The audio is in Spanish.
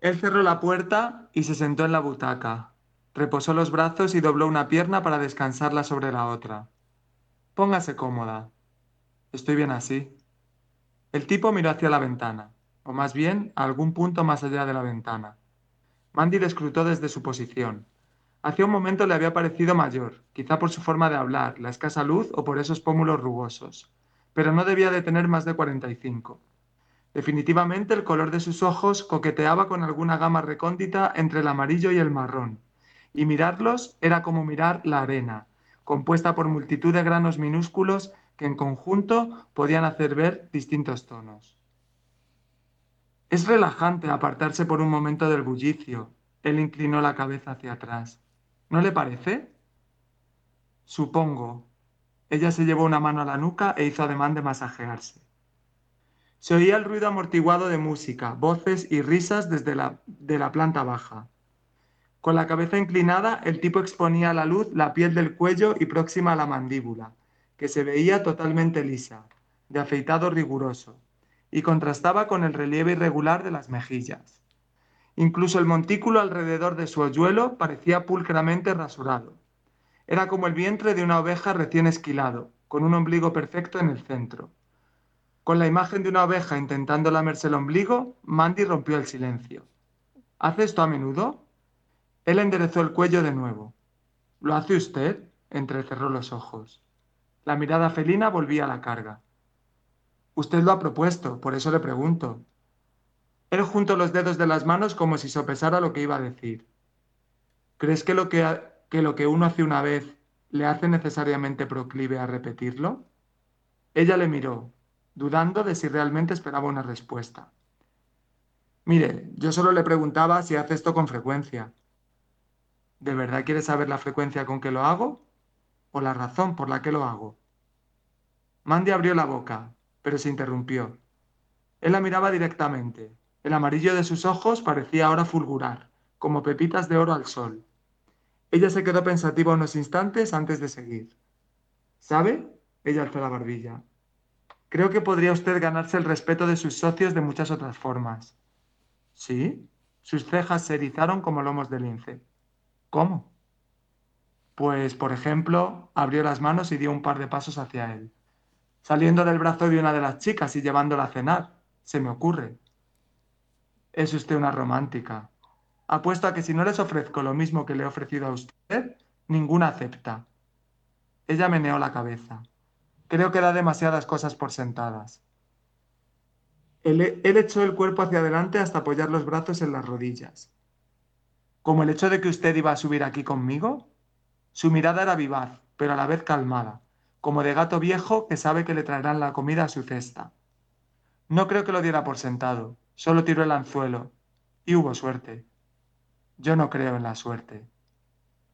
Él cerró la puerta y se sentó en la butaca. Reposó los brazos y dobló una pierna para descansarla sobre la otra. Póngase cómoda. Estoy bien así. El tipo miró hacia la ventana, o más bien a algún punto más allá de la ventana. Mandy le escrutó desde su posición. Hacía un momento le había parecido mayor, quizá por su forma de hablar, la escasa luz o por esos pómulos rugosos, pero no debía de tener más de 45. Definitivamente el color de sus ojos coqueteaba con alguna gama recóndita entre el amarillo y el marrón, y mirarlos era como mirar la arena, compuesta por multitud de granos minúsculos que en conjunto podían hacer ver distintos tonos. Es relajante apartarse por un momento del bullicio. Él inclinó la cabeza hacia atrás. ¿No le parece? Supongo. Ella se llevó una mano a la nuca e hizo ademán de masajearse. Se oía el ruido amortiguado de música, voces y risas desde la, de la planta baja. Con la cabeza inclinada, el tipo exponía a la luz la piel del cuello y próxima a la mandíbula, que se veía totalmente lisa, de afeitado riguroso, y contrastaba con el relieve irregular de las mejillas. Incluso el montículo alrededor de su hoyuelo parecía pulcramente rasurado. Era como el vientre de una oveja recién esquilado, con un ombligo perfecto en el centro. Con la imagen de una oveja intentando lamerse el ombligo, Mandy rompió el silencio. ¿Hace esto a menudo? Él enderezó el cuello de nuevo. ¿Lo hace usted? entrecerró los ojos. La mirada felina volvía a la carga. Usted lo ha propuesto, por eso le pregunto. Él juntó los dedos de las manos como si sopesara lo que iba a decir. ¿Crees que lo que, que lo que uno hace una vez le hace necesariamente proclive a repetirlo? Ella le miró, dudando de si realmente esperaba una respuesta. Mire, yo solo le preguntaba si hace esto con frecuencia. ¿De verdad quiere saber la frecuencia con que lo hago? ¿O la razón por la que lo hago? Mandy abrió la boca, pero se interrumpió. Él la miraba directamente. El amarillo de sus ojos parecía ahora fulgurar, como pepitas de oro al sol. Ella se quedó pensativa unos instantes antes de seguir. ¿Sabe? Ella alzó la barbilla. Creo que podría usted ganarse el respeto de sus socios de muchas otras formas. ¿Sí? Sus cejas se erizaron como lomos de lince. ¿Cómo? Pues, por ejemplo, abrió las manos y dio un par de pasos hacia él, saliendo del brazo de una de las chicas y llevándola a cenar. Se me ocurre. Es usted una romántica. Apuesto a que si no les ofrezco lo mismo que le he ofrecido a usted, ninguna acepta. Ella meneó la cabeza. Creo que da demasiadas cosas por sentadas. Él, echó el cuerpo hacia adelante hasta apoyar los brazos en las rodillas. ¿Como el hecho de que usted iba a subir aquí conmigo? Su mirada era vivaz, pero a la vez calmada, como de gato viejo que sabe que le traerán la comida a su cesta. No creo que lo diera por sentado, solo tiró el anzuelo, y hubo suerte. Yo no creo en la suerte.